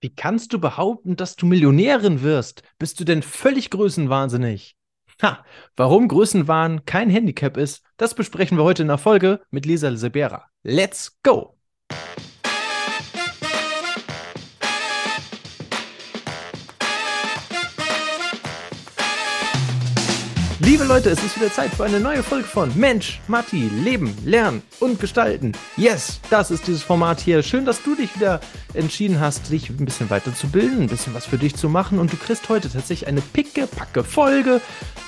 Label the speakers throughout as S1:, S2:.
S1: Wie kannst du behaupten, dass du Millionärin wirst? Bist du denn völlig größenwahnsinnig? Ha, warum Größenwahn kein Handicap ist, das besprechen wir heute in der Folge mit Lisa Sebera. Let's go! Liebe Leute, es ist wieder Zeit für eine neue Folge von Mensch, Matti, Leben, Lernen und Gestalten. Yes, das ist dieses Format hier. Schön, dass du dich wieder entschieden hast, dich ein bisschen weiterzubilden, ein bisschen was für dich zu machen. Und du kriegst heute tatsächlich eine picke-packe Folge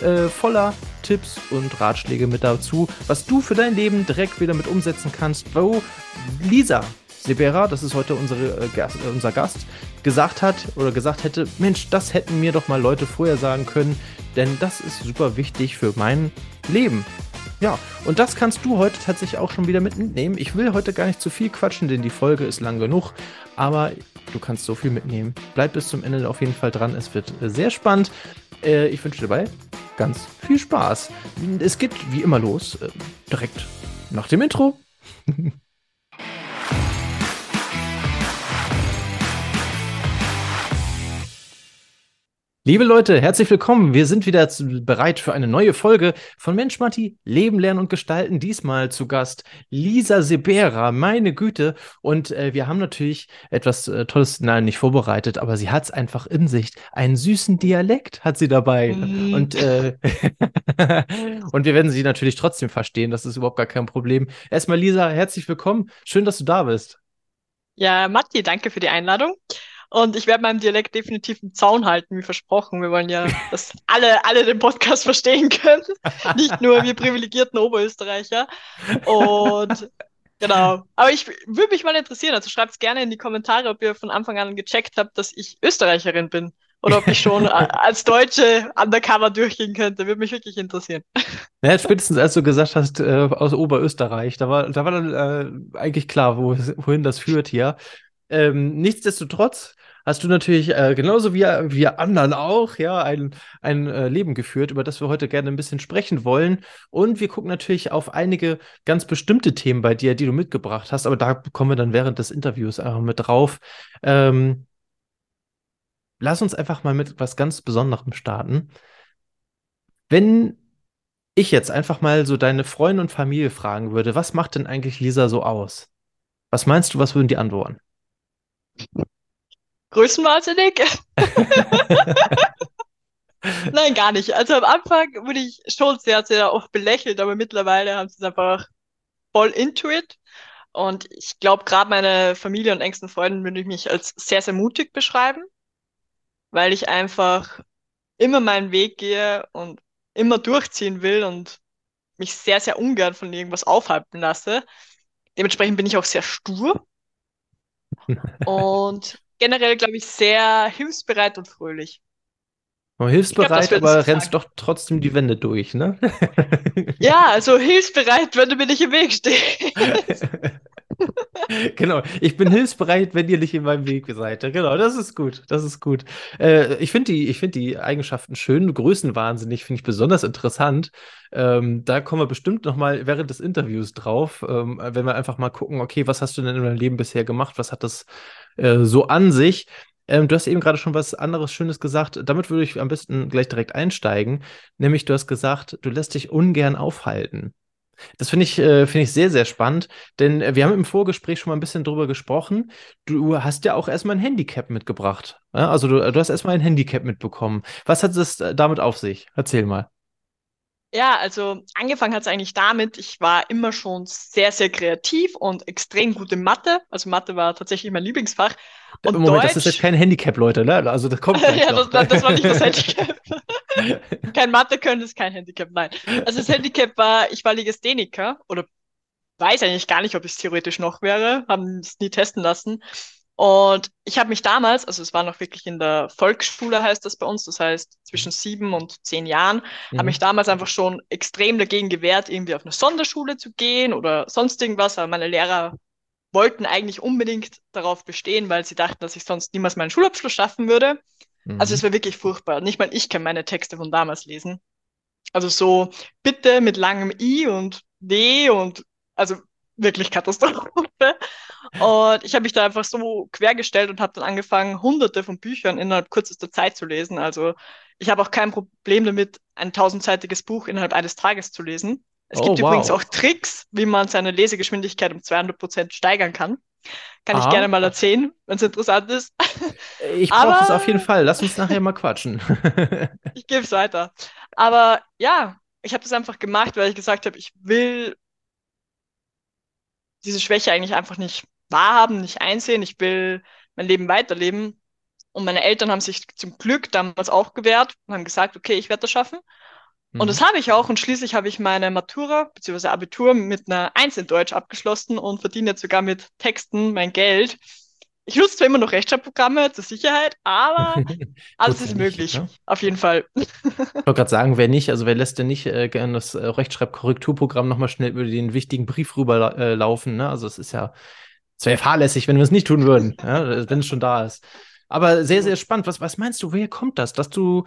S1: äh, voller Tipps und Ratschläge mit dazu, was du für dein Leben direkt wieder mit umsetzen kannst. Wo Lisa Sebera, das ist heute unsere, äh, äh, unser Gast, gesagt hat oder gesagt hätte, Mensch, das hätten mir doch mal Leute vorher sagen können, denn das ist super wichtig für mein Leben. Ja, und das kannst du heute tatsächlich auch schon wieder mitnehmen. Ich will heute gar nicht zu viel quatschen, denn die Folge ist lang genug, aber du kannst so viel mitnehmen. Bleib bis zum Ende auf jeden Fall dran, es wird äh, sehr spannend. Äh, ich wünsche dir dabei ganz viel Spaß. Es geht wie immer los, äh, direkt nach dem Intro. Liebe Leute, herzlich willkommen. Wir sind wieder bereit für eine neue Folge von Mensch Matti, Leben, Lernen und Gestalten. Diesmal zu Gast Lisa Sebera, meine Güte. Und äh, wir haben natürlich etwas äh, Tolles, nein, nicht vorbereitet, aber sie hat es einfach in sich. Einen süßen Dialekt hat sie dabei. Mhm. Und, äh, und wir werden sie natürlich trotzdem verstehen. Das ist überhaupt gar kein Problem. Erstmal, Lisa, herzlich willkommen. Schön, dass du da bist.
S2: Ja, Matti, danke für die Einladung. Und ich werde meinem Dialekt definitiv einen Zaun halten, wie versprochen. Wir wollen ja, dass alle, alle den Podcast verstehen können. Nicht nur wir privilegierten Oberösterreicher. Und genau. Aber ich würde mich mal interessieren. Also schreibt es gerne in die Kommentare, ob ihr von Anfang an gecheckt habt, dass ich Österreicherin bin. Oder ob ich schon als Deutsche undercover durchgehen könnte. Würde mich wirklich interessieren.
S1: Ja, spätestens als du gesagt hast, äh, aus Oberösterreich, da war, da war dann äh, eigentlich klar, wo, wohin das führt hier. Ähm, nichtsdestotrotz hast du natürlich äh, genauso wie wir anderen auch ja ein, ein äh, Leben geführt, über das wir heute gerne ein bisschen sprechen wollen. Und wir gucken natürlich auf einige ganz bestimmte Themen bei dir, die du mitgebracht hast, aber da kommen wir dann während des Interviews einfach mit drauf. Ähm, lass uns einfach mal mit was ganz Besonderem starten. Wenn ich jetzt einfach mal so deine Freunde und Familie fragen würde, was macht denn eigentlich Lisa so aus? Was meinst du, was würden die antworten?
S2: Größenwahnsinnig. Nein, gar nicht. Also am Anfang wurde ich schon sehr, sehr oft belächelt, aber mittlerweile haben sie es einfach voll into it. Und ich glaube, gerade meine Familie und engsten Freunde würde ich mich als sehr, sehr mutig beschreiben, weil ich einfach immer meinen Weg gehe und immer durchziehen will und mich sehr, sehr ungern von irgendwas aufhalten lasse. Dementsprechend bin ich auch sehr stur. Und generell, glaube ich, sehr hilfsbereit und fröhlich.
S1: Oh, hilfsbereit, glaub, aber rennst doch trotzdem die Wände durch, ne?
S2: ja, also hilfsbereit, wenn du mir nicht im Weg stehst.
S1: genau, ich bin hilfsbereit, wenn ihr nicht in meinem Weg seid. Genau, das ist gut, das ist gut. Äh, ich finde die, find die Eigenschaften schön, größenwahnsinnig, finde ich besonders interessant. Ähm, da kommen wir bestimmt noch mal während des Interviews drauf, ähm, wenn wir einfach mal gucken, okay, was hast du denn in deinem Leben bisher gemacht? Was hat das äh, so an sich. Ähm, du hast eben gerade schon was anderes Schönes gesagt. Damit würde ich am besten gleich direkt einsteigen. Nämlich, du hast gesagt, du lässt dich ungern aufhalten. Das finde ich, äh, find ich sehr, sehr spannend, denn äh, wir haben im Vorgespräch schon mal ein bisschen drüber gesprochen. Du hast ja auch erstmal ein Handicap mitgebracht. Ja? Also du, du hast erstmal ein Handicap mitbekommen. Was hat es damit auf sich? Erzähl mal.
S2: Ja, also angefangen hat es eigentlich damit, ich war immer schon sehr, sehr kreativ und extrem gut in Mathe. Also Mathe war tatsächlich mein Lieblingsfach.
S1: Und Moment, Deutsch, das ist jetzt kein Handicap, Leute, ne? Also das kommt
S2: Ja, das, das, war nicht das Handicap. kein Mathe können ist kein Handicap, nein. Also das Handicap war, ich war Legastheniker oder weiß eigentlich gar nicht, ob es theoretisch noch wäre, haben es nie testen lassen. Und ich habe mich damals, also es war noch wirklich in der Volksschule, heißt das bei uns, das heißt zwischen sieben und zehn Jahren, mhm. habe mich damals einfach schon extrem dagegen gewehrt, irgendwie auf eine Sonderschule zu gehen oder sonst irgendwas. Aber meine Lehrer wollten eigentlich unbedingt darauf bestehen, weil sie dachten, dass ich sonst niemals meinen Schulabschluss schaffen würde. Mhm. Also es war wirklich furchtbar. Nicht mal ich kann meine Texte von damals lesen. Also so bitte mit langem I und W und also wirklich Katastrophe. Und ich habe mich da einfach so quergestellt und habe dann angefangen, hunderte von Büchern innerhalb kürzester Zeit zu lesen. Also ich habe auch kein Problem damit, ein tausendseitiges Buch innerhalb eines Tages zu lesen. Es oh, gibt wow. übrigens auch Tricks, wie man seine Lesegeschwindigkeit um 200 Prozent steigern kann. Kann Aha. ich gerne mal erzählen, wenn es interessant ist.
S1: Ich brauche es auf jeden Fall. Lass uns nachher mal quatschen.
S2: ich gebe es weiter. Aber ja, ich habe das einfach gemacht, weil ich gesagt habe, ich will diese Schwäche eigentlich einfach nicht wahrhaben, nicht einsehen. Ich will mein Leben weiterleben. Und meine Eltern haben sich zum Glück damals auch gewehrt und haben gesagt, okay, ich werde das schaffen. Und das mhm. habe ich auch. Und schließlich habe ich meine Matura bzw. Abitur mit einer Eins in Deutsch abgeschlossen und verdiene jetzt sogar mit Texten mein Geld. Ich nutze zwar immer noch Rechtschreibprogramme zur Sicherheit, aber alles ist möglich. Ne? Auf jeden Fall.
S1: ich wollte gerade sagen, wer nicht, also wer lässt denn nicht äh, gerne das äh, Rechtschreibkorrekturprogramm nochmal schnell über den wichtigen Brief rüberlaufen? Äh, ne? Also es ist ja, es wäre fahrlässig, wenn wir es nicht tun würden, ja? wenn es schon da ist. Aber sehr, sehr spannend. Was, was meinst du, woher kommt das, dass du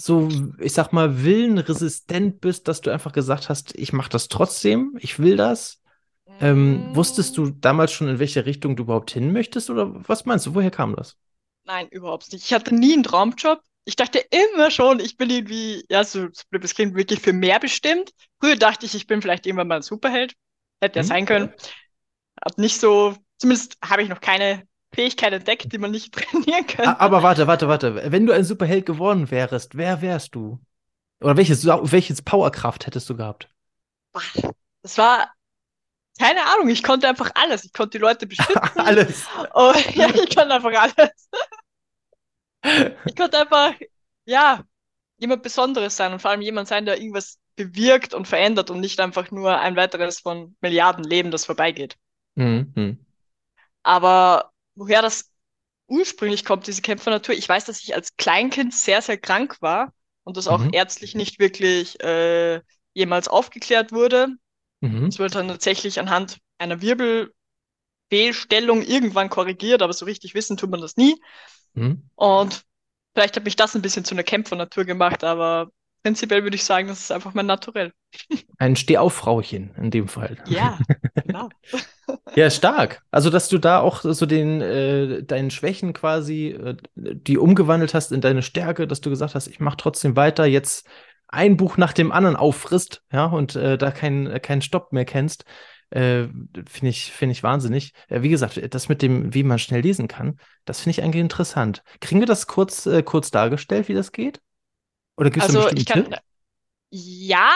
S1: so, ich sag mal, willenresistent bist, dass du einfach gesagt hast, ich mache das trotzdem, ich will das? Ähm, wusstest du damals schon, in welche Richtung du überhaupt hin möchtest oder was meinst du, woher kam das?
S2: Nein, überhaupt nicht. Ich hatte nie einen Traumjob. Ich dachte immer schon, ich bin irgendwie, ja, so, so blöd es klingt, wirklich für mehr bestimmt. Früher dachte ich, ich bin vielleicht irgendwann mal ein Superheld. Hätte ja hm, sein können. Hat nicht so, zumindest habe ich noch keine Fähigkeit entdeckt, die man nicht trainieren kann.
S1: Aber warte, warte, warte. Wenn du ein Superheld geworden wärst, wer wärst du? Oder welches, welches Powerkraft hättest du gehabt?
S2: Das war, keine Ahnung, ich konnte einfach alles. Ich konnte die Leute beschützen.
S1: alles.
S2: Oh, ja, ich konnte einfach alles. ich konnte einfach, ja, jemand Besonderes sein und vor allem jemand sein, der irgendwas bewirkt und verändert und nicht einfach nur ein weiteres von Milliarden Leben, das vorbeigeht. Mhm. Aber woher das ursprünglich kommt, diese Kämpfernatur. Ich weiß, dass ich als Kleinkind sehr, sehr krank war und das auch mhm. ärztlich nicht wirklich äh, jemals aufgeklärt wurde. Mhm. Es wurde dann tatsächlich anhand einer Wirbelfehlstellung irgendwann korrigiert, aber so richtig wissen tut man das nie. Mhm. Und vielleicht hat mich das ein bisschen zu einer Kämpfernatur gemacht, aber prinzipiell würde ich sagen, das ist einfach mein Naturell.
S1: Ein Stehauffrauchen in dem Fall.
S2: Ja, genau.
S1: ja, stark. Also, dass du da auch so den, äh, deinen Schwächen quasi, äh, die umgewandelt hast in deine Stärke, dass du gesagt hast, ich mache trotzdem weiter, jetzt ein Buch nach dem anderen auffrisst, ja, und äh, da keinen keinen Stopp mehr kennst. Äh, finde ich, finde ich wahnsinnig. Äh, wie gesagt, das mit dem, wie man schnell lesen kann, das finde ich eigentlich interessant. Kriegen wir das kurz, äh, kurz dargestellt, wie das geht? Oder gibt es
S2: also, ich kann, Tipp? Ja,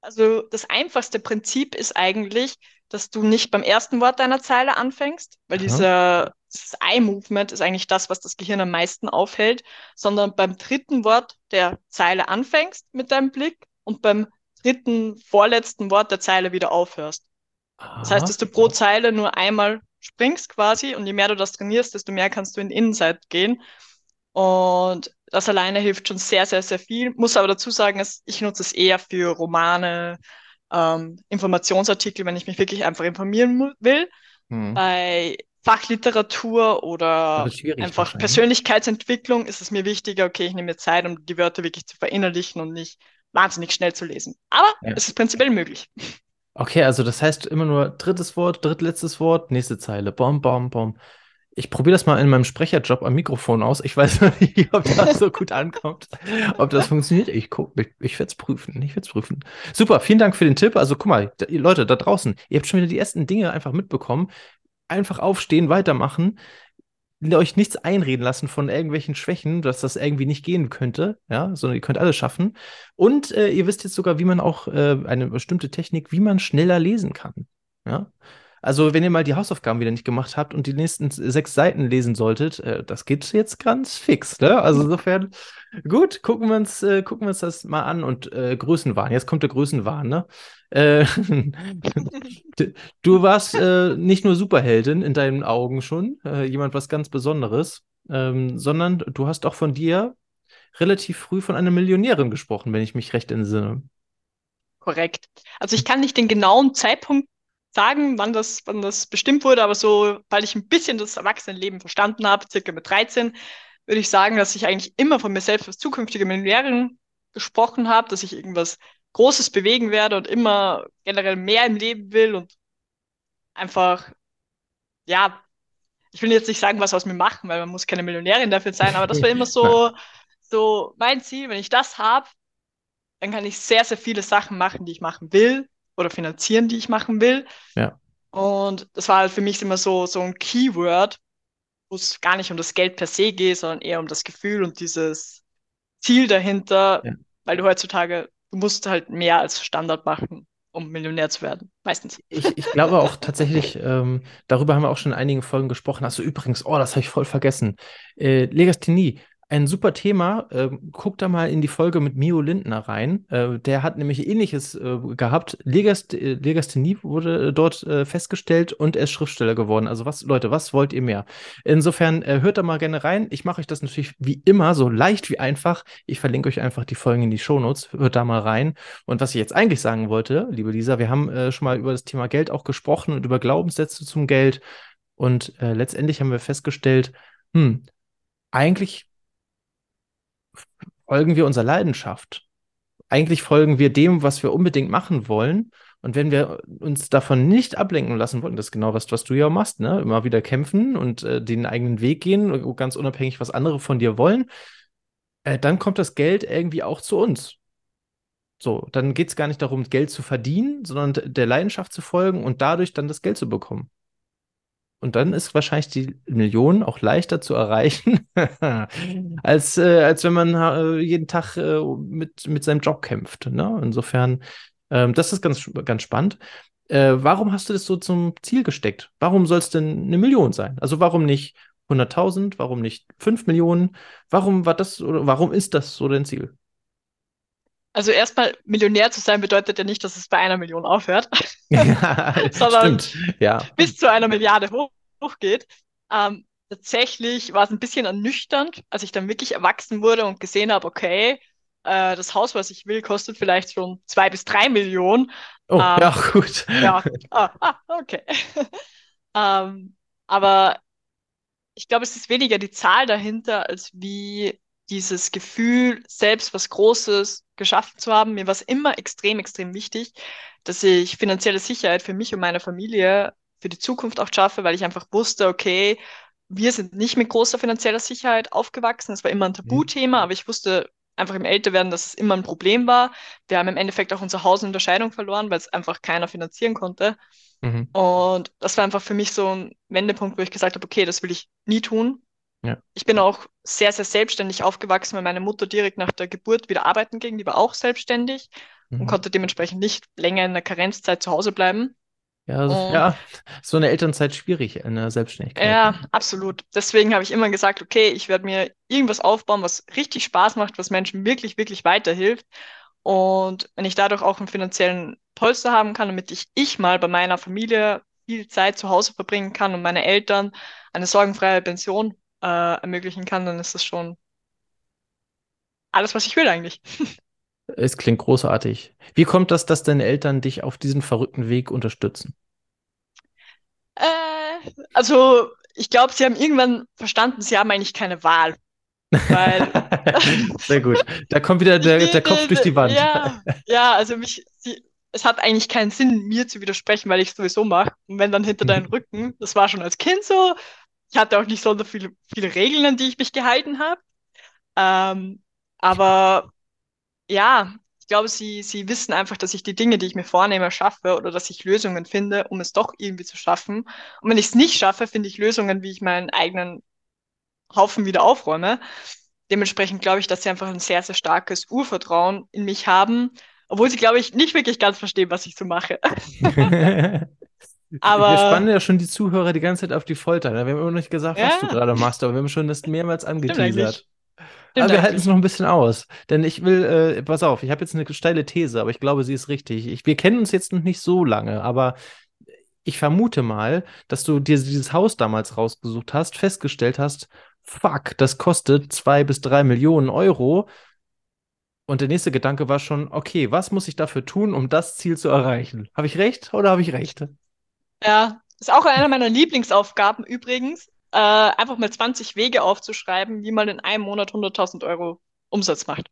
S2: also das einfachste Prinzip ist eigentlich, dass du nicht beim ersten Wort deiner Zeile anfängst, weil dieser, dieses Eye-Movement ist eigentlich das, was das Gehirn am meisten aufhält, sondern beim dritten Wort der Zeile anfängst mit deinem Blick und beim dritten, vorletzten Wort der Zeile wieder aufhörst. Aha. Das heißt, dass du pro Zeile nur einmal springst quasi und je mehr du das trainierst, desto mehr kannst du in Innenseite gehen. Und das alleine hilft schon sehr, sehr, sehr viel. Muss aber dazu sagen, ich nutze es eher für Romane, ähm, Informationsartikel, wenn ich mich wirklich einfach informieren will. Hm. Bei Fachliteratur oder einfach Persönlichkeitsentwicklung ist es mir wichtiger, okay, ich nehme mir Zeit, um die Wörter wirklich zu verinnerlichen und nicht wahnsinnig schnell zu lesen. Aber ja. es ist prinzipiell möglich.
S1: Okay, also das heißt immer nur drittes Wort, drittletztes Wort, nächste Zeile. Bom, bom, bom. Ich probiere das mal in meinem Sprecherjob am Mikrofon aus. Ich weiß nicht, ob das so gut ankommt, ob das funktioniert. Ich gucke, ich, ich werde es prüfen. Ich werde es prüfen. Super, vielen Dank für den Tipp. Also guck mal, Leute da draußen, ihr habt schon wieder die ersten Dinge einfach mitbekommen. Einfach aufstehen, weitermachen euch nichts einreden lassen von irgendwelchen Schwächen, dass das irgendwie nicht gehen könnte, ja, sondern ihr könnt alles schaffen. Und äh, ihr wisst jetzt sogar, wie man auch äh, eine bestimmte Technik, wie man schneller lesen kann, ja. Also, wenn ihr mal die Hausaufgaben wieder nicht gemacht habt und die nächsten sechs Seiten lesen solltet, äh, das geht jetzt ganz fix. Ne? Also insofern, gut, gucken wir uns, äh, gucken wir uns das mal an und äh, Größenwahn. Jetzt kommt der Größenwahn, ne? Äh, du warst äh, nicht nur Superheldin in deinen Augen schon, äh, jemand was ganz Besonderes, ähm, sondern du hast auch von dir relativ früh von einer Millionärin gesprochen, wenn ich mich recht entsinne.
S2: Korrekt. Also ich kann nicht den genauen Zeitpunkt sagen, wann das, wann das bestimmt wurde, aber so, weil ich ein bisschen das Erwachsenenleben verstanden habe, circa mit 13, würde ich sagen, dass ich eigentlich immer von mir selbst als zukünftige Millionärin gesprochen habe, dass ich irgendwas Großes bewegen werde und immer generell mehr im Leben will und einfach, ja, ich will jetzt nicht sagen, was aus mir machen, weil man muss keine Millionärin dafür sein, aber das war immer so, so mein Ziel. Wenn ich das habe, dann kann ich sehr, sehr viele Sachen machen, die ich machen will oder finanzieren, die ich machen will.
S1: Ja.
S2: Und das war halt für mich immer so, so ein Keyword, wo es gar nicht um das Geld per se geht, sondern eher um das Gefühl und dieses Ziel dahinter, ja. weil du heutzutage, du musst halt mehr als Standard machen, um Millionär zu werden, meistens.
S1: Ich, ich glaube auch tatsächlich, ähm, darüber haben wir auch schon in einigen Folgen gesprochen. Du übrigens, oh, das habe ich voll vergessen. Äh, Legasthenie, ein super Thema. Ähm, guck da mal in die Folge mit Mio Lindner rein. Äh, der hat nämlich ähnliches äh, gehabt. Legast äh, Legasthenie wurde äh, dort äh, festgestellt und er ist Schriftsteller geworden. Also was, Leute, was wollt ihr mehr? Insofern äh, hört da mal gerne rein. Ich mache euch das natürlich wie immer so leicht wie einfach. Ich verlinke euch einfach die Folgen in die Shownotes. Hört da mal rein. Und was ich jetzt eigentlich sagen wollte, liebe Lisa, wir haben schon mal über das Thema Geld auch gesprochen und über Glaubenssätze zum Geld. Und letztendlich haben wir festgestellt, hm, eigentlich folgen wir unserer Leidenschaft. Eigentlich folgen wir dem, was wir unbedingt machen wollen. Und wenn wir uns davon nicht ablenken lassen wollen, das ist genau was, was du ja machst, ne? Immer wieder kämpfen und äh, den eigenen Weg gehen, ganz unabhängig, was andere von dir wollen, äh, dann kommt das Geld irgendwie auch zu uns. So, dann geht es gar nicht darum, Geld zu verdienen, sondern der Leidenschaft zu folgen und dadurch dann das Geld zu bekommen. Und dann ist wahrscheinlich die Million auch leichter zu erreichen, als, äh, als wenn man äh, jeden Tag äh, mit, mit seinem Job kämpft. Ne? Insofern, ähm, das ist ganz, ganz spannend. Äh, warum hast du das so zum Ziel gesteckt? Warum soll es denn eine Million sein? Also warum nicht 100.000? Warum nicht 5 Millionen? Warum war das oder warum ist das so dein Ziel?
S2: Also erstmal Millionär zu sein bedeutet ja nicht, dass es bei einer Million aufhört,
S1: ja,
S2: sondern.
S1: Ja.
S2: bis zu einer Milliarde hoch, hochgeht. Ähm, tatsächlich war es ein bisschen ernüchternd, als ich dann wirklich erwachsen wurde und gesehen habe, okay, äh, das Haus, was ich will, kostet vielleicht schon zwei bis drei Millionen.
S1: Oh, ähm, ja, gut.
S2: Ja, ah, ah okay. ähm, aber ich glaube, es ist weniger die Zahl dahinter, als wie dieses Gefühl, selbst was Großes geschaffen zu haben. Mir war es immer extrem, extrem wichtig, dass ich finanzielle Sicherheit für mich und meine Familie für die Zukunft auch schaffe, weil ich einfach wusste, okay, wir sind nicht mit großer finanzieller Sicherheit aufgewachsen. Es war immer ein Tabuthema, mhm. aber ich wusste einfach im Älterwerden, dass es immer ein Problem war. Wir haben im Endeffekt auch unser Haus in der Scheidung verloren, weil es einfach keiner finanzieren konnte. Mhm. Und das war einfach für mich so ein Wendepunkt, wo ich gesagt habe, okay, das will ich nie tun. Ja. Ich bin auch sehr, sehr selbstständig aufgewachsen, weil meine Mutter direkt nach der Geburt wieder arbeiten ging. Die war auch selbstständig mhm. und konnte dementsprechend nicht länger in der Karenzzeit zu Hause bleiben.
S1: Ja, so, ja, so eine Elternzeit schwierig in der Selbstständigkeit.
S2: Ja, absolut. Deswegen habe ich immer gesagt, okay, ich werde mir irgendwas aufbauen, was richtig Spaß macht, was Menschen wirklich, wirklich weiterhilft. Und wenn ich dadurch auch einen finanziellen Polster haben kann, damit ich, ich mal bei meiner Familie viel Zeit zu Hause verbringen kann und meine Eltern eine sorgenfreie Pension äh, ermöglichen kann, dann ist das schon alles, was ich will eigentlich.
S1: Es klingt großartig. Wie kommt das, dass deine Eltern dich auf diesen verrückten Weg unterstützen?
S2: Äh, also, ich glaube, sie haben irgendwann verstanden, sie haben eigentlich keine Wahl. Weil
S1: Sehr gut. Da kommt wieder der, der Kopf durch die Wand.
S2: Ja, ja also mich, sie, es hat eigentlich keinen Sinn, mir zu widersprechen, weil ich es sowieso mache. Und wenn dann hinter deinen mhm. Rücken, das war schon als Kind so, ich hatte auch nicht so viele, viele Regeln, an die ich mich gehalten habe. Ähm, aber ja, ich glaube, sie, sie wissen einfach, dass ich die Dinge, die ich mir vornehme, schaffe oder dass ich Lösungen finde, um es doch irgendwie zu schaffen. Und wenn ich es nicht schaffe, finde ich Lösungen, wie ich meinen eigenen Haufen wieder aufräume. Dementsprechend glaube ich, dass sie einfach ein sehr, sehr starkes Urvertrauen in mich haben, obwohl sie, glaube ich, nicht wirklich ganz verstehen, was ich so mache.
S1: Aber wir spannen ja schon die Zuhörer die ganze Zeit auf die Folter. Ne? Wir haben immer noch nicht gesagt, ja. was du gerade machst, aber wir haben schon das mehrmals angeteasert. Aber wir halten es noch ein bisschen aus. Denn ich will, äh, pass auf, ich habe jetzt eine steile These, aber ich glaube, sie ist richtig. Ich, wir kennen uns jetzt noch nicht so lange, aber ich vermute mal, dass du dir dieses Haus damals rausgesucht hast, festgestellt hast, fuck, das kostet zwei bis drei Millionen Euro. Und der nächste Gedanke war schon, okay, was muss ich dafür tun, um das Ziel zu erreichen? Habe ich recht oder habe ich recht?
S2: Ja, ist auch einer meiner Lieblingsaufgaben übrigens, äh, einfach mal 20 Wege aufzuschreiben, wie man in einem Monat 100.000 Euro Umsatz macht.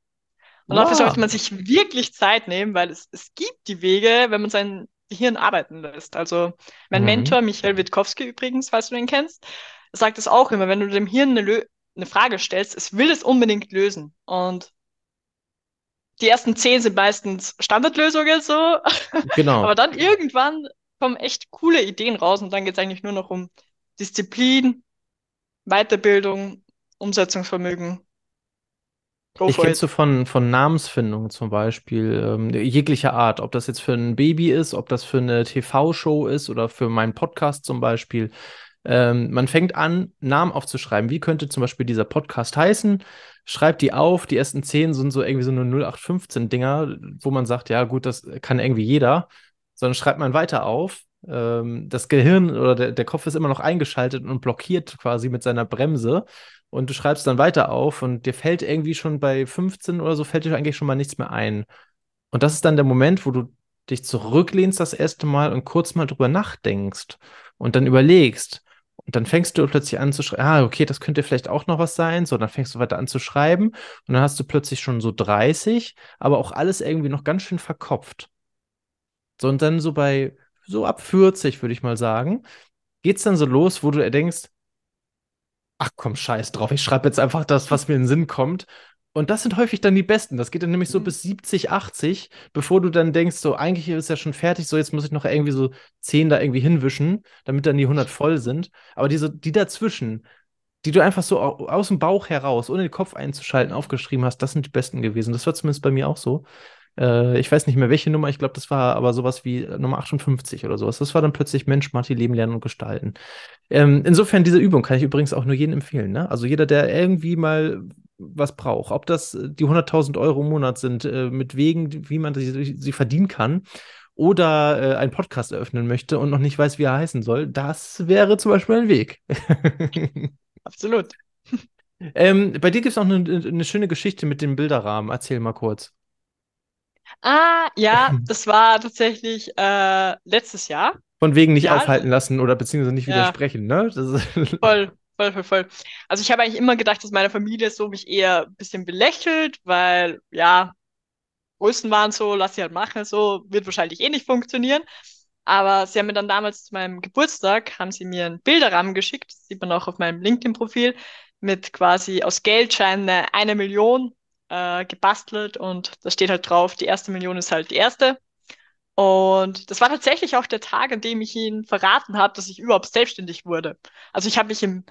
S2: Und wow. dafür sollte man sich wirklich Zeit nehmen, weil es, es gibt die Wege, wenn man sein Gehirn arbeiten lässt. Also mein mhm. Mentor, Michael Witkowski übrigens, falls du den kennst, sagt es auch immer, wenn du dem Hirn eine, eine Frage stellst, es will es unbedingt lösen. Und die ersten zehn sind meistens Standardlösungen so. Genau. Aber dann irgendwann kommen echt coole Ideen raus und dann geht es eigentlich nur noch um Disziplin, Weiterbildung, Umsetzungsvermögen.
S1: Go ich kennst du von, von Namensfindung zum Beispiel, ähm, jeglicher Art, ob das jetzt für ein Baby ist, ob das für eine TV-Show ist oder für meinen Podcast zum Beispiel. Ähm, man fängt an, Namen aufzuschreiben. Wie könnte zum Beispiel dieser Podcast heißen? Schreibt die auf. Die ersten zehn sind so irgendwie so eine 0815-Dinger, wo man sagt, ja, gut, das kann irgendwie jeder. Sondern schreibt man weiter auf. Ähm, das Gehirn oder der, der Kopf ist immer noch eingeschaltet und blockiert quasi mit seiner Bremse. Und du schreibst dann weiter auf und dir fällt irgendwie schon bei 15 oder so, fällt dir eigentlich schon mal nichts mehr ein. Und das ist dann der Moment, wo du dich zurücklehnst das erste Mal und kurz mal drüber nachdenkst und dann überlegst, und dann fängst du plötzlich an zu schreiben, ah, okay, das könnte vielleicht auch noch was sein. So, dann fängst du weiter an zu schreiben und dann hast du plötzlich schon so 30, aber auch alles irgendwie noch ganz schön verkopft. So, und dann so bei, so ab 40, würde ich mal sagen, geht es dann so los, wo du denkst, ach komm, scheiß drauf, ich schreibe jetzt einfach das, was mir in den Sinn kommt und das sind häufig dann die besten. Das geht dann nämlich so mhm. bis 70, 80, bevor du dann denkst, so eigentlich ist ja schon fertig, so jetzt muss ich noch irgendwie so 10 da irgendwie hinwischen, damit dann die 100 voll sind. Aber diese, die dazwischen, die du einfach so aus dem Bauch heraus, ohne den Kopf einzuschalten, aufgeschrieben hast, das sind die besten gewesen. Das war zumindest bei mir auch so. Äh, ich weiß nicht mehr welche Nummer, ich glaube, das war aber sowas wie Nummer 58 oder sowas. Das war dann plötzlich Mensch, Marti, Leben, Lernen und Gestalten. Ähm, insofern, diese Übung kann ich übrigens auch nur jedem empfehlen. Ne? Also jeder, der irgendwie mal was braucht. Ob das äh, die 100.000 Euro im Monat sind, äh, mit Wegen, wie man sie, sie verdienen kann, oder äh, einen Podcast eröffnen möchte und noch nicht weiß, wie er heißen soll, das wäre zum Beispiel ein Weg.
S2: Absolut.
S1: Ähm, bei dir gibt es auch eine, eine, schöne Geschichte mit dem Bilderrahmen. Erzähl mal kurz.
S2: Ah, ja, das war tatsächlich äh, letztes Jahr.
S1: Von wegen nicht ja, aufhalten lassen oder beziehungsweise nicht ja. widersprechen, ne?
S2: Voll. Voll, voll, voll. Also ich habe eigentlich immer gedacht, dass meine Familie so mich eher ein bisschen belächelt, weil ja, Größen waren so, lass sie halt machen, so wird wahrscheinlich eh nicht funktionieren. Aber sie haben mir dann damals zu meinem Geburtstag, haben sie mir einen Bilderrahmen geschickt, das sieht man auch auf meinem LinkedIn-Profil, mit quasi aus Geldscheinen eine Million äh, gebastelt und da steht halt drauf, die erste Million ist halt die erste. Und das war tatsächlich auch der Tag, an dem ich ihnen verraten habe, dass ich überhaupt selbstständig wurde. Also ich habe mich im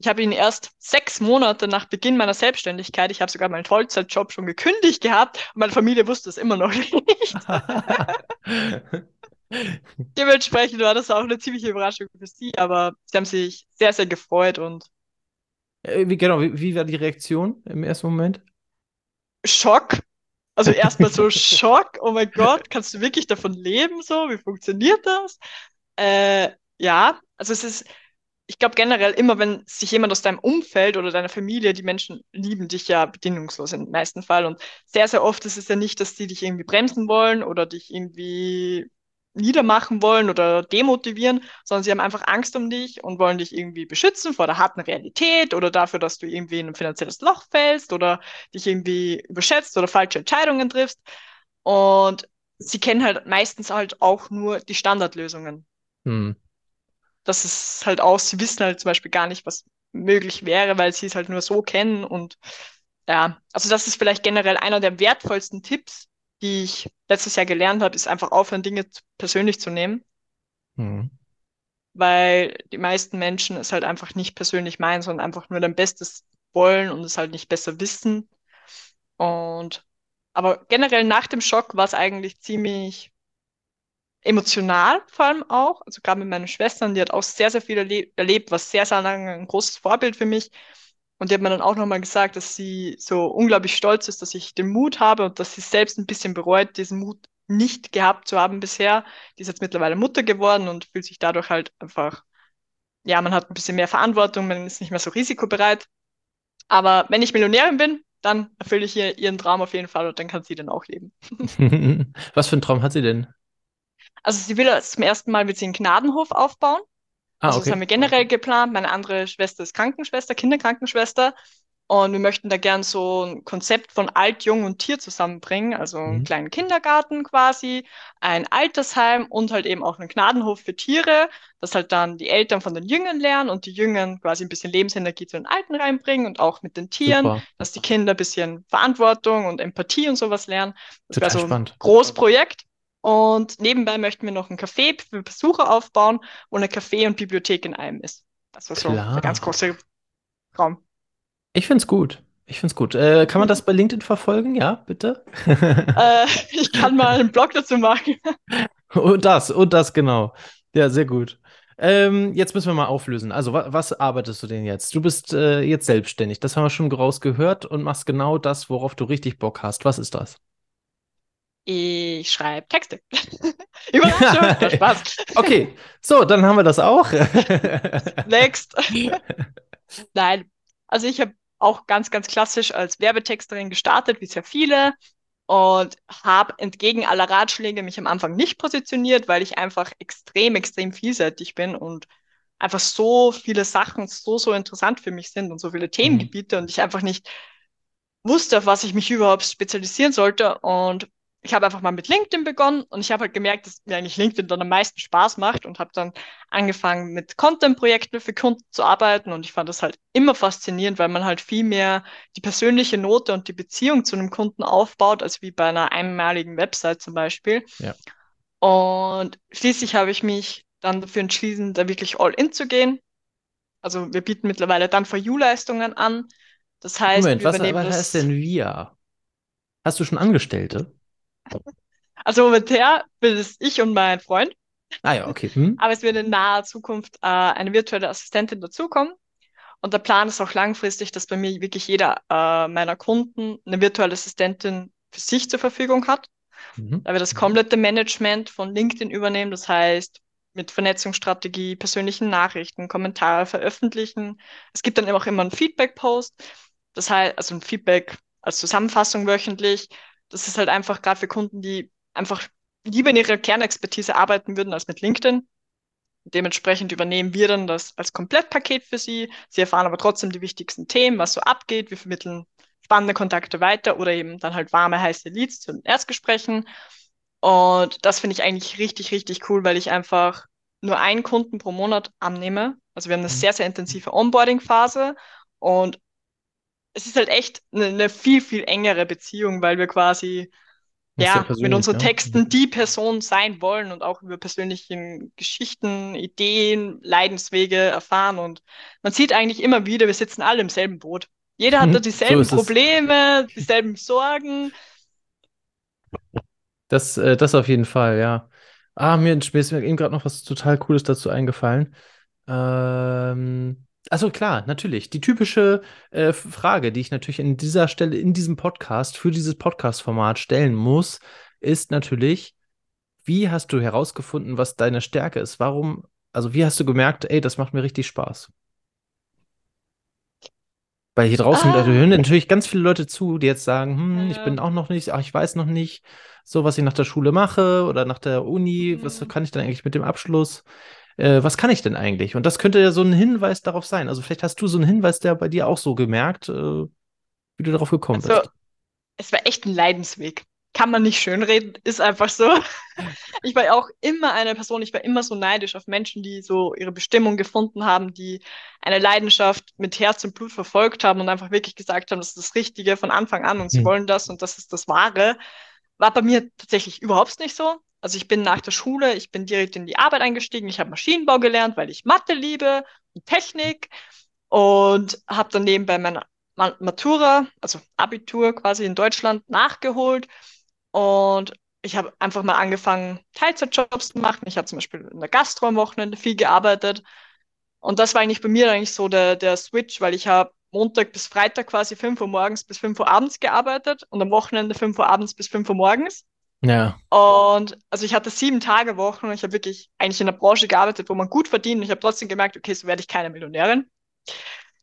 S2: ich habe ihn erst sechs Monate nach Beginn meiner Selbstständigkeit, ich habe sogar meinen Vollzeitjob schon gekündigt gehabt und meine Familie wusste es immer noch nicht. Dementsprechend war das auch eine ziemliche Überraschung für sie, aber sie haben sich sehr, sehr gefreut und.
S1: Äh, wie, genau, wie, wie war die Reaktion im ersten Moment?
S2: Schock. Also erstmal so Schock, oh mein Gott, kannst du wirklich davon leben so? Wie funktioniert das? Äh, ja, also es ist, ich glaube generell immer, wenn sich jemand aus deinem Umfeld oder deiner Familie, die Menschen lieben dich ja bedingungslos im meisten Fall. Und sehr, sehr oft ist es ja nicht, dass sie dich irgendwie bremsen wollen oder dich irgendwie niedermachen wollen oder demotivieren, sondern sie haben einfach Angst um dich und wollen dich irgendwie beschützen vor der harten Realität oder dafür, dass du irgendwie in ein finanzielles Loch fällst oder dich irgendwie überschätzt oder falsche Entscheidungen triffst. Und sie kennen halt meistens halt auch nur die Standardlösungen. Hm das ist halt auch, sie wissen halt zum Beispiel gar nicht, was möglich wäre, weil sie es halt nur so kennen. Und ja, also das ist vielleicht generell einer der wertvollsten Tipps, die ich letztes Jahr gelernt habe, ist einfach aufhören, Dinge persönlich zu nehmen. Mhm. Weil die meisten Menschen es halt einfach nicht persönlich meinen, sondern einfach nur dein Bestes wollen und es halt nicht besser wissen. Und aber generell nach dem Schock war es eigentlich ziemlich emotional vor allem auch. Also gerade mit meinen Schwestern, die hat auch sehr, sehr viel erleb erlebt, was sehr, sehr lange ein großes Vorbild für mich. Und die hat mir dann auch nochmal gesagt, dass sie so unglaublich stolz ist, dass ich den Mut habe und dass sie selbst ein bisschen bereut, diesen Mut nicht gehabt zu haben bisher. Die ist jetzt mittlerweile Mutter geworden und fühlt sich dadurch halt einfach, ja, man hat ein bisschen mehr Verantwortung, man ist nicht mehr so risikobereit. Aber wenn ich Millionärin bin, dann erfülle ich ihr ihren Traum auf jeden Fall und dann kann sie dann auch leben.
S1: Was für einen Traum hat sie denn?
S2: Also sie will zum ersten Mal wird sie einen Gnadenhof aufbauen. Ah, also okay. das haben wir generell geplant. Meine andere Schwester ist Krankenschwester, Kinderkrankenschwester. Und wir möchten da gern so ein Konzept von Alt, Jung und Tier zusammenbringen. Also einen
S1: Mhm.
S2: kleinen Kindergarten quasi, ein Altersheim und halt eben auch einen Gnadenhof für Tiere, dass halt dann die Eltern von den Jüngern lernen und die Jüngern quasi ein bisschen Lebensenergie zu den Alten reinbringen und auch mit den Tieren,
S1: Super.
S2: dass die Kinder ein bisschen Verantwortung und Empathie und sowas lernen. Das wäre so ein
S1: spannend.
S2: Großprojekt. Und nebenbei möchten wir noch ein Café für Besucher aufbauen, wo eine Café und Bibliothek in einem ist. Das war so
S1: Klar.
S2: der ganz große Raum.
S1: Ich find's gut. Ich find's gut. Äh, kann man das bei LinkedIn verfolgen? Ja, bitte.
S2: Äh, ich kann mal einen Blog dazu machen.
S1: Und das, und das, genau. Ja, sehr gut. Ähm, jetzt müssen wir mal auflösen. Also, wa was arbeitest du denn jetzt? Du bist äh, jetzt selbstständig. Das haben wir schon rausgehört und machst genau das, worauf du richtig Bock hast. Was ist das?
S2: Ich schreibe Texte. Überraschung, das Spaß.
S1: Okay, so, dann haben wir das auch.
S2: Next. Nein, also ich habe auch ganz, ganz klassisch als Werbetexterin gestartet, wie sehr viele, und habe entgegen aller Ratschläge mich am Anfang nicht positioniert, weil ich einfach extrem, extrem vielseitig bin und einfach so viele Sachen so, so interessant für mich sind und so viele Themengebiete und ich einfach nicht wusste, auf was ich mich überhaupt spezialisieren sollte. Und ich habe einfach mal mit LinkedIn begonnen und ich habe halt gemerkt, dass mir eigentlich LinkedIn dann am meisten Spaß macht und habe dann angefangen mit Content-Projekten für Kunden zu arbeiten und ich fand das halt immer faszinierend, weil man halt viel mehr die persönliche Note und die Beziehung zu einem Kunden aufbaut, als wie bei einer einmaligen Website zum Beispiel.
S1: Ja.
S2: Und schließlich habe ich mich dann dafür entschieden, da wirklich all in zu gehen. Also wir bieten mittlerweile dann for You-Leistungen an. Das heißt,
S1: Moment, was, was heißt denn wir? Hast du schon Angestellte?
S2: Also momentan bin es ich und mein Freund,
S1: Ah ja, okay. Hm?
S2: aber es wird in naher Zukunft äh, eine virtuelle Assistentin dazukommen. Und der Plan ist auch langfristig, dass bei mir wirklich jeder äh, meiner Kunden eine virtuelle Assistentin für sich zur Verfügung hat,
S1: Mhm.
S2: da wir das komplette Management von LinkedIn übernehmen. Das heißt, mit Vernetzungsstrategie, persönlichen Nachrichten, Kommentare veröffentlichen. Es gibt dann auch immer einen Feedback-Post. Das heißt, also ein Feedback als Zusammenfassung wöchentlich. Das ist halt einfach gerade für Kunden, die einfach lieber in ihrer Kernexpertise arbeiten würden als mit LinkedIn. Dementsprechend übernehmen wir dann das als Komplettpaket für sie. Sie erfahren aber trotzdem die wichtigsten Themen, was so abgeht. Wir vermitteln spannende Kontakte weiter oder eben dann halt warme, heiße Leads zu den Erstgesprächen. Und das finde ich eigentlich richtig, richtig cool, weil ich einfach nur einen Kunden pro Monat annehme. Also wir haben eine
S1: Mhm.
S2: sehr, sehr intensive Onboarding-Phase und es ist halt echt eine, eine viel, viel engere Beziehung, weil wir quasi ja, mit unseren
S1: ja.
S2: Texten die Person sein wollen und auch über persönlichen Geschichten, Ideen, Leidenswege erfahren. Und man sieht eigentlich immer wieder, wir sitzen alle im selben Boot. Jeder hat da
S1: So
S2: dieselben
S1: es.
S2: Probleme, dieselben Sorgen.
S1: Das, äh, das auf jeden Fall, ja. Ah, mir, mir ist mir eben gerade noch was total Cooles dazu eingefallen. Ähm, also klar, natürlich. Die typische äh, Frage, die ich natürlich in dieser Stelle, in diesem Podcast, für dieses Podcast-Format stellen muss, ist natürlich, wie hast du herausgefunden, was deine Stärke ist? Warum, also wie hast du gemerkt, ey, das macht mir richtig Spaß? Weil hier draußen,
S2: Ah.
S1: hören natürlich ganz viele Leute zu, die jetzt sagen, hm, ich bin auch noch nicht, ach, ich weiß noch nicht, so was ich nach der Schule mache oder nach der Uni, was
S2: Mhm.
S1: kann ich denn eigentlich mit dem Abschluss? Äh, was kann ich denn eigentlich? Und das könnte ja so ein Hinweis darauf sein. Also vielleicht hast du so einen Hinweis, der bei dir auch so gemerkt, äh, wie du darauf gekommen
S2: Also,
S1: bist.
S2: es war echt ein Leidensweg. Kann man nicht schönreden, ist einfach so. Ich war auch immer eine Person, ich war immer so neidisch auf Menschen, die so ihre Bestimmung gefunden haben, die eine Leidenschaft mit Herz und Blut verfolgt haben und einfach wirklich gesagt haben, das ist das Richtige von Anfang an und sie
S1: Hm.
S2: wollen das und das ist das Wahre. War bei mir tatsächlich überhaupt nicht so. Also ich bin nach der Schule, ich bin direkt in die Arbeit eingestiegen, ich habe Maschinenbau gelernt, weil ich Mathe liebe und Technik und habe dann nebenbei meine Ma- Matura, also Abitur quasi in Deutschland nachgeholt und ich habe einfach mal angefangen, Teilzeitjobs zu machen. Ich habe zum Beispiel in der Gastro am Wochenende viel gearbeitet. Und das war eigentlich bei mir eigentlich so der, der Switch, weil ich habe Montag bis Freitag quasi 5 Uhr morgens bis 5 Uhr abends gearbeitet und am Wochenende 5 Uhr abends bis 5 Uhr morgens.
S1: Ja,
S2: Und also ich hatte sieben Tage Wochen und ich habe wirklich eigentlich in einer Branche gearbeitet, wo man gut verdient. Und ich habe trotzdem gemerkt, okay, so werde ich keine Millionärin.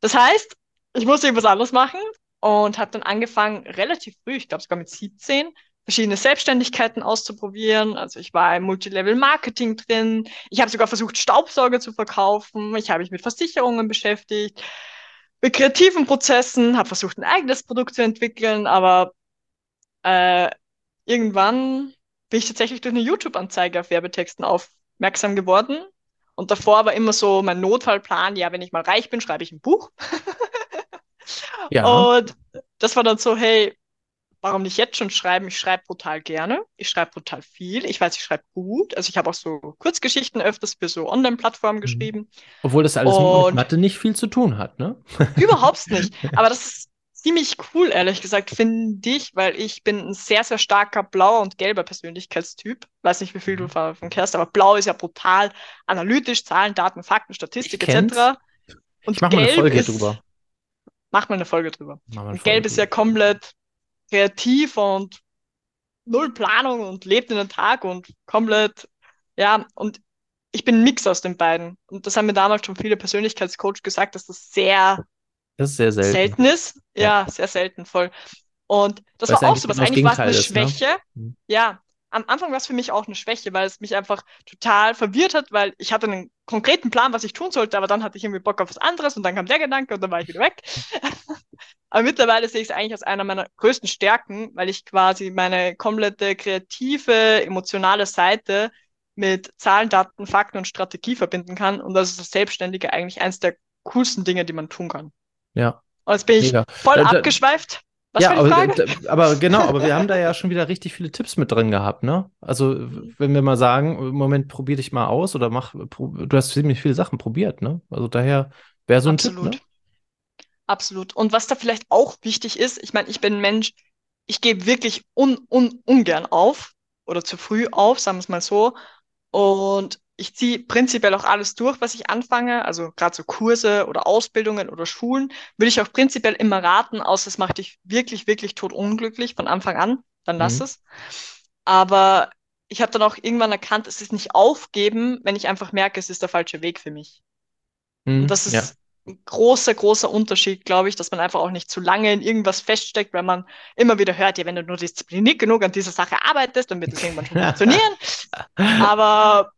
S2: Das heißt, ich musste irgendwas anderes machen und habe dann angefangen, relativ früh, ich glaube sogar mit 17, verschiedene Selbstständigkeiten auszuprobieren. Also ich war im Multilevel-Marketing drin. Ich habe sogar versucht, Staubsauger zu verkaufen. Ich habe mich mit Versicherungen beschäftigt. mit kreativen Prozessen, habe versucht, ein eigenes Produkt zu entwickeln, aber äh, irgendwann bin ich tatsächlich durch eine YouTube-Anzeige auf Werbetexten aufmerksam geworden. Und davor war immer so mein Notfallplan, ja, wenn ich mal reich bin, schreibe ich ein Buch. ja. Und das war dann so, hey, warum nicht jetzt schon schreiben? Ich schreibe brutal gerne. Ich schreibe brutal viel. Ich weiß, ich schreibe gut. Also ich habe auch so Kurzgeschichten öfters für so Online-Plattformen mhm. geschrieben.
S1: Obwohl das alles Und mit Mathe nicht viel zu tun hat, ne?
S2: Überhaupt nicht. Aber das ist ziemlich cool, ehrlich gesagt, finde ich, weil ich bin ein sehr, sehr starker blauer und gelber Persönlichkeitstyp. Weiß nicht, wie viel du mhm. davon kennst, aber blau ist ja brutal analytisch, Zahlen, Daten, Fakten, Statistik etc.
S1: Und ich mach mal eine Folge ist, drüber.
S2: Mach mal eine Folge drüber. Eine und gelb drüber. ist ja komplett kreativ und null Planung und lebt in den Tag und komplett, ja, und ich bin ein Mix aus den beiden. Und das haben mir damals schon viele Persönlichkeitscoach gesagt, dass das sehr,
S1: das ist sehr selten.
S2: selten ist. Ja, ja, sehr selten, voll. Und das Weil's war auch so, was eigentlich war es eine ist, ne? Schwäche. Ne? Ja, am Anfang war es für mich auch eine Schwäche, weil es mich einfach total verwirrt hat, weil ich hatte einen konkreten Plan, was ich tun sollte, aber dann hatte ich irgendwie Bock auf was anderes und dann kam der Gedanke und dann war ich wieder weg. aber mittlerweile sehe ich es eigentlich als einer meiner größten Stärken, weil ich quasi meine komplette kreative, emotionale Seite mit Zahlen, Daten, Fakten und Strategie verbinden kann. Und das ist das Selbstständige eigentlich eins der coolsten Dinge, die man tun kann.
S1: Ja.
S2: Und jetzt bin ich Mega. voll da, abgeschweift.
S1: Was ja, aber, aber, genau, aber wir haben da ja schon wieder richtig viele Tipps mit drin gehabt, ne? Also, wenn wir mal sagen, im Moment probier dich mal aus oder mach, du hast ziemlich viele Sachen probiert, ne? Also daher wäre so ein
S2: Absolut.
S1: Tipp, ne?
S2: Absolut. Und was da vielleicht auch wichtig ist, ich meine, ich bin ein Mensch, ich gebe wirklich un, un, ungern auf oder zu früh auf, sagen wir es mal so. Und ich ziehe prinzipiell auch alles durch, was ich anfange, also gerade so Kurse oder Ausbildungen oder Schulen, würde ich auch prinzipiell immer raten, außer es macht dich wirklich, wirklich tot unglücklich von Anfang an, dann lass mhm. es. Aber ich habe dann auch irgendwann erkannt, es ist nicht aufgeben, wenn ich einfach merke, es ist der falsche Weg für mich. Mhm, Und das ist ja. ein großer, großer Unterschied, glaube ich, dass man einfach auch nicht zu lange in irgendwas feststeckt, weil man immer wieder hört, ja, wenn du nur diszipliniert genug an dieser Sache arbeitest, dann wird es irgendwann schon funktionieren. Aber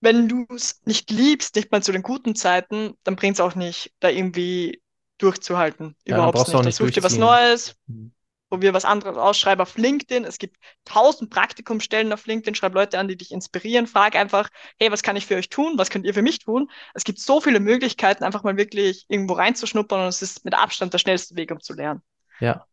S2: wenn du es nicht liebst, nicht mal zu den guten Zeiten, dann bringt es auch nicht, da irgendwie durchzuhalten. Ja, Überhaupt nicht. Dann such dir was Neues, mhm. probier was anderes aus, schreib auf LinkedIn. Es gibt tausend Praktikumstellen auf LinkedIn, schreib Leute an, die dich inspirieren, frag einfach, hey, was kann ich für euch tun? Was könnt ihr für mich tun? Es gibt so viele Möglichkeiten, einfach mal wirklich irgendwo reinzuschnuppern und es ist mit Abstand der schnellste Weg, um zu lernen.
S1: Ja,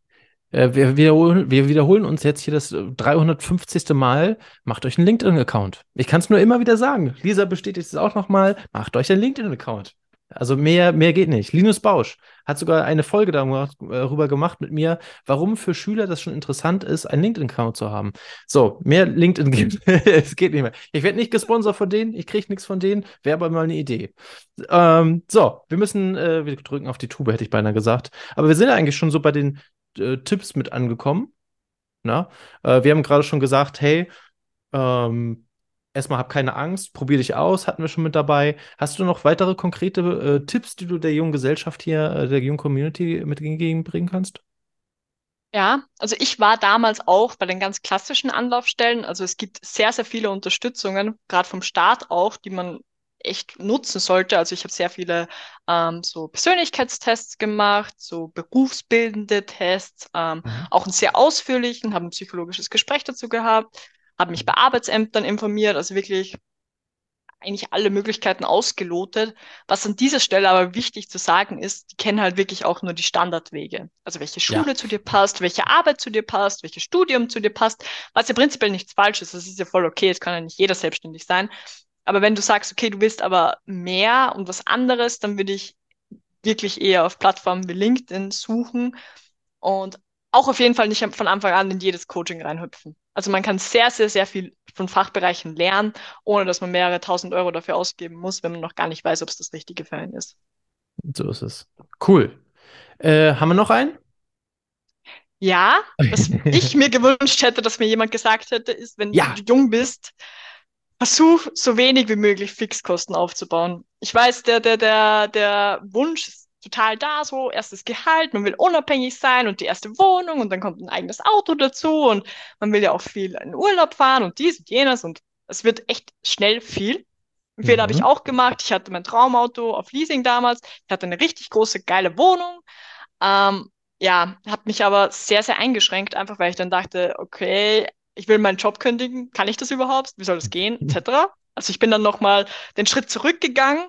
S1: äh, wir wiederholen, wir wiederholen uns jetzt hier das 350. Mal. Macht euch einen LinkedIn-Account. Ich kann es nur immer wieder sagen. Lisa bestätigt es auch nochmal. Macht euch einen LinkedIn-Account. Also mehr, mehr geht nicht. Linus Bausch hat sogar eine Folge darüber gemacht mit mir, warum für Schüler das schon interessant ist, einen LinkedIn-Account zu haben. So, mehr LinkedIn gibt es geht nicht mehr. Ich werde nicht gesponsert von denen, ich kriege nichts von denen, wäre aber mal eine Idee. Ähm, so, wir müssen, äh, wir drücken auf die Tube, hätte ich beinahe gesagt. Aber wir sind ja eigentlich schon so bei den äh, Tipps mit angekommen. Na? Äh, wir haben gerade schon gesagt, hey, ähm, erstmal hab keine Angst, probier dich aus, hatten wir schon mit dabei. Hast du noch weitere konkrete äh, Tipps, die du der jungen Gesellschaft hier, äh, der jungen Community mit entgegenbringen kannst?
S2: Ja, also ich war damals auch bei den ganz klassischen Anlaufstellen. Also es gibt sehr, sehr viele Unterstützungen, gerade vom Staat auch, die man echt nutzen sollte. Also ich habe sehr viele ähm, so Persönlichkeitstests gemacht, so berufsbildende Tests, ähm, mhm. auch einen sehr ausführlichen, habe ein psychologisches Gespräch dazu gehabt, habe mich bei Arbeitsämtern informiert, also wirklich eigentlich alle Möglichkeiten ausgelotet. Was an dieser Stelle aber wichtig zu sagen ist, die kennen halt wirklich auch nur die Standardwege. Also welche Schule ja. zu dir passt, welche Arbeit zu dir passt, welches Studium zu dir passt, was ja prinzipiell nichts falsch ist. Das ist ja voll okay, es kann ja nicht jeder selbstständig sein. Aber wenn du sagst, okay, du willst aber mehr und was anderes, dann würde ich wirklich eher auf Plattformen wie LinkedIn suchen und auch auf jeden Fall nicht von Anfang an in jedes Coaching reinhüpfen. Also man kann sehr, sehr, sehr viel von Fachbereichen lernen, ohne dass man mehrere tausend Euro dafür ausgeben muss, wenn man noch gar nicht weiß, ob es das Richtige für einen ist.
S1: So ist es. Cool. Äh, haben wir noch einen?
S2: Ja, was ich mir gewünscht hätte, dass mir jemand gesagt hätte, ist, wenn ja. du jung bist, versuch so wenig wie möglich Fixkosten aufzubauen. Ich weiß, der, der, der, der Wunsch ist total da, so erstes Gehalt, man will unabhängig sein und die erste Wohnung und dann kommt ein eigenes Auto dazu und man will ja auch viel in Urlaub fahren und dies und jenes und es wird echt schnell viel. Einen Fehler habe ich auch gemacht. Ich hatte mein Traumauto auf Leasing damals. Ich hatte eine richtig große, geile Wohnung. Ähm, ja, hat mich aber sehr, sehr eingeschränkt, einfach weil ich dann dachte, okay, ich will meinen Job kündigen. Kann ich das überhaupt? Wie soll das gehen? Etc. Also ich bin dann nochmal den Schritt zurückgegangen,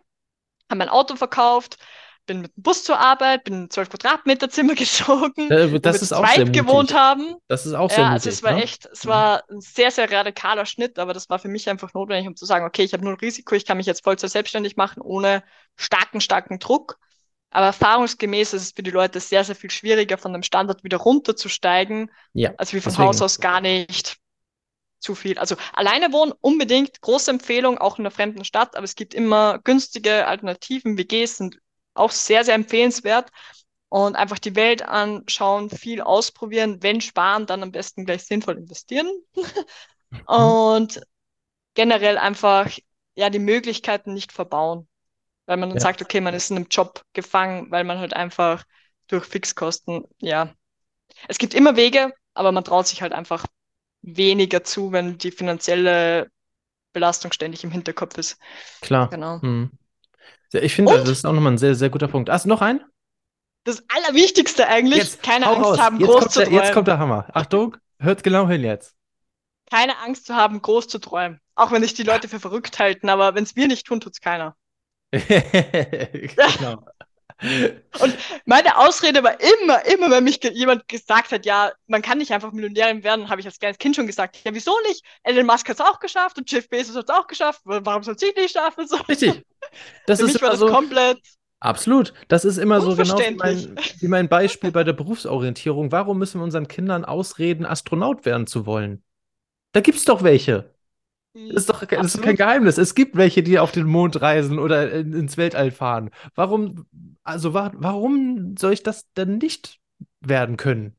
S2: habe mein Auto verkauft, bin mit dem Bus zur Arbeit, bin in ein 12 Quadratmeter Zimmer gezogen,
S1: Äh, das
S2: wo wir
S1: ist auch sehr mutig.
S2: gewohnt haben.
S1: Das ist auch sehr
S2: Ja,
S1: mutig.
S2: also es war
S1: ne?
S2: echt, es war ein sehr, sehr radikaler Schnitt, aber das war für mich einfach notwendig, um zu sagen, okay, ich habe nur ein Risiko, ich kann mich jetzt Vollzeit selbstständig machen, ohne starken, starken Druck. Aber erfahrungsgemäß ist es für die Leute sehr, sehr viel schwieriger, von dem Standard wieder runterzusteigen,
S1: Ja,
S2: als wie von
S1: deswegen.
S2: Haus aus gar nicht zu viel. Also alleine wohnen unbedingt, große Empfehlung, auch in einer fremden Stadt, aber es gibt immer günstige Alternativen. WGs sind auch sehr, sehr empfehlenswert. Und einfach die Welt anschauen, viel ausprobieren, wenn sparen, dann am besten gleich sinnvoll investieren. Und generell einfach ja die Möglichkeiten nicht verbauen. Weil man dann
S1: Ja.
S2: sagt, okay, man ist in einem Job gefangen, weil man halt einfach durch Fixkosten, ja. Es gibt immer Wege, aber man traut sich halt einfach weniger zu, wenn die finanzielle Belastung ständig im Hinterkopf ist.
S1: Klar.
S2: Genau.
S1: Hm. Ich finde, das ist auch nochmal ein sehr, sehr guter Punkt. Hast du noch einen?
S2: Das Allerwichtigste eigentlich,
S1: Jetzt,
S2: keine Angst
S1: raus.
S2: haben,
S1: Jetzt
S2: groß zu
S1: der,
S2: träumen.
S1: jetzt kommt der Hammer. Achtung, hört genau hin jetzt.
S2: Keine Angst zu haben, groß zu träumen. Auch wenn sich die Leute für verrückt halten, aber wenn es wir nicht tun, tut's keiner.
S1: Genau.
S2: Meine Ausrede war immer, immer, wenn mich jemand gesagt hat, ja, man kann nicht einfach Millionärin werden, habe ich als kleines Kind schon gesagt, ja, wieso nicht? Elon Musk hat es auch geschafft und Jeff Bezos hat es auch geschafft, warum soll ich nicht schaffen? So.
S1: Richtig. Das
S2: Für
S1: ist
S2: mich war
S1: immer
S2: das
S1: so.
S2: komplett
S1: Absolut. Das ist immer so genau wie mein, wie mein Beispiel bei der Berufsorientierung. Warum müssen wir unseren Kindern ausreden, Astronaut werden zu wollen? Da gibt's doch welche. Das ist doch das ist kein Geheimnis. Es gibt welche, die auf den Mond reisen oder in, ins Weltall fahren. Warum, also wa warum soll ich das denn nicht werden können?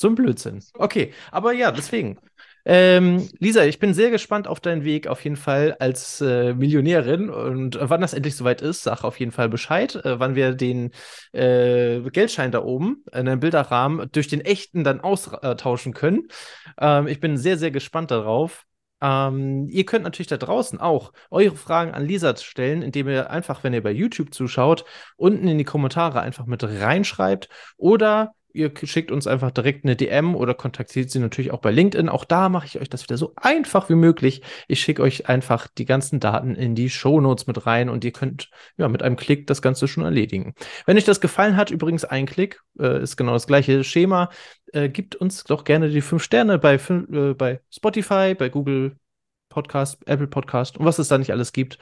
S1: So ein Blödsinn. Okay, aber ja, deswegen. Ähm, Lisa, ich bin sehr gespannt auf deinen Weg auf jeden Fall als äh, Millionärin und äh, wann das endlich soweit ist, sag auf jeden Fall Bescheid, äh, wann wir den äh, Geldschein da oben in einem Bilderrahmen durch den echten dann austauschen können. Ähm, ich bin sehr, sehr gespannt darauf. Ähm, ihr könnt natürlich da draußen auch eure Fragen an Lisa stellen, indem ihr einfach, wenn ihr bei YouTube zuschaut, unten in die Kommentare einfach mit reinschreibt oder ihr schickt uns einfach direkt eine DM oder kontaktiert sie natürlich auch bei LinkedIn. Auch da mache ich euch das wieder so einfach wie möglich. Ich schicke euch einfach die ganzen Daten in die Shownotes mit rein und ihr könnt ja mit einem Klick das Ganze schon erledigen. Wenn euch das gefallen hat, übrigens ein Klick, äh, ist genau das gleiche Schema. Äh, gibt uns doch gerne die fünf Sterne bei, äh, bei Spotify, bei Google Podcast, Apple Podcast und was es da nicht alles gibt.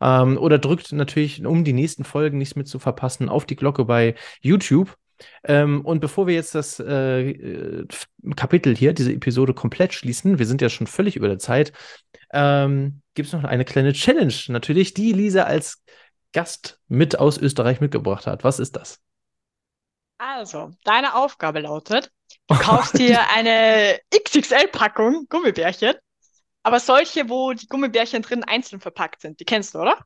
S1: Ähm, oder drückt natürlich, um die nächsten Folgen nicht mehr zu verpassen, auf die Glocke bei YouTube. Ähm, und bevor wir jetzt das äh, äh, Kapitel hier, diese Episode komplett schließen, wir sind ja schon völlig über der Zeit, ähm, gibt es noch eine kleine Challenge, natürlich, die Lisa als Gast mit aus Österreich mitgebracht hat. Was ist das?
S2: Also, deine Aufgabe lautet, du kaufst dir eine XXL-Packung Gummibärchen, aber solche, wo die Gummibärchen drin einzeln verpackt sind. Die kennst du, oder?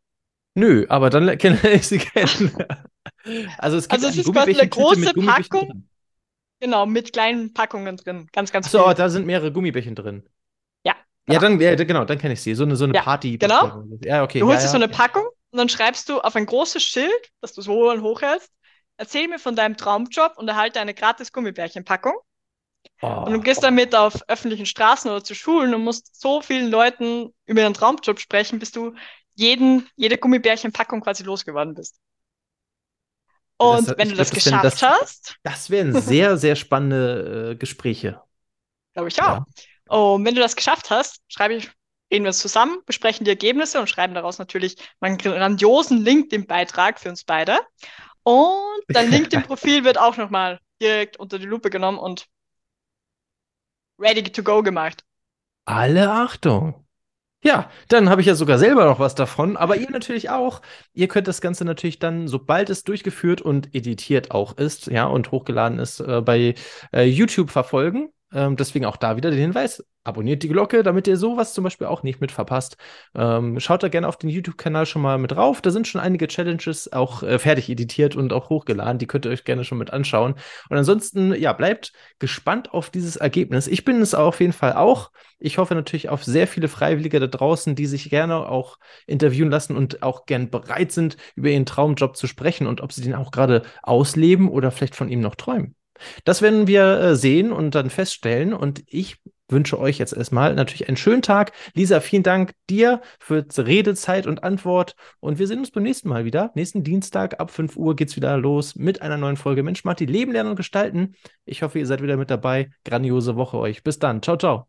S1: Nö, aber dann kenne ich sie kennen. Also es gibt
S2: Also es
S1: eine
S2: ist quasi eine große Packung.
S1: drin.
S2: Genau, mit kleinen Packungen drin. Ganz, ganz
S1: Achso,
S2: viel.
S1: da sind mehrere Gummibärchen drin.
S2: Ja,
S1: Ja,
S2: genau.
S1: dann, ja, genau, dann kenne ich sie. So eine, so eine
S2: Ja,
S1: Party.
S2: genau.
S1: Ja, okay.
S2: Du holst
S1: ja,
S2: dir so eine Packung und dann schreibst du auf ein großes Schild, das du so hoch hältst, erzähl mir von deinem Traumjob und erhalte eine gratis Gummibärchenpackung. Und du
S1: Oh,
S2: gehst damit auf öffentlichen Straßen oder zu Schulen und musst so vielen Leuten über ihren Traumjob sprechen, bis du jeden, jede Gummibärchenpackung quasi losgeworden bist. Und
S1: Das-
S2: wenn du das
S1: glaub, das
S2: geschafft
S1: das-
S2: hast,
S1: das wären sehr, sehr spannende äh, Gespräche.
S2: glaube ich auch. Und wenn du das geschafft hast, schreibe ich, reden wir uns zusammen, besprechen die Ergebnisse und schreiben daraus natürlich einen grandiosen LinkedIn-Beitrag für uns beide. Und dein LinkedIn-Profil wird auch nochmal direkt unter die Lupe genommen und ready to go gemacht.
S1: Alle Achtung. Ja, dann habe ich ja sogar selber noch was davon, aber ihr natürlich auch. Ihr könnt das Ganze natürlich dann, sobald es durchgeführt und editiert auch ist, ja, und hochgeladen ist, äh, bei äh, YouTube verfolgen. Ähm, deswegen auch da wieder den Hinweis, abonniert die Glocke, damit ihr sowas zum Beispiel auch nicht mit verpasst. Ähm, schaut da gerne auf den YouTube-Kanal schon mal mit drauf. Da sind schon einige Challenges auch äh, fertig editiert und auch hochgeladen. Die könnt ihr euch gerne schon mit anschauen. Und ansonsten, ja, bleibt gespannt auf dieses Ergebnis. Ich bin es auf jeden Fall auch. Ich hoffe natürlich auf sehr viele Freiwillige da draußen, die sich gerne auch interviewen lassen und auch gern bereit sind, über ihren Traumjob zu sprechen und ob sie den auch gerade ausleben oder vielleicht von ihm noch träumen. Das werden wir äh, sehen und dann feststellen. Und ich wünsche euch jetzt erstmal natürlich einen schönen Tag. Lisa, vielen Dank dir für Redezeit und Antwort. Und wir sehen uns beim nächsten Mal wieder. Nächsten Dienstag ab 5 Uhr geht es wieder los mit einer neuen Folge Mensch, Marti, Leben lernen und gestalten. Ich hoffe, ihr seid wieder mit dabei. Grandiose Woche euch. Bis dann. Ciao, ciao.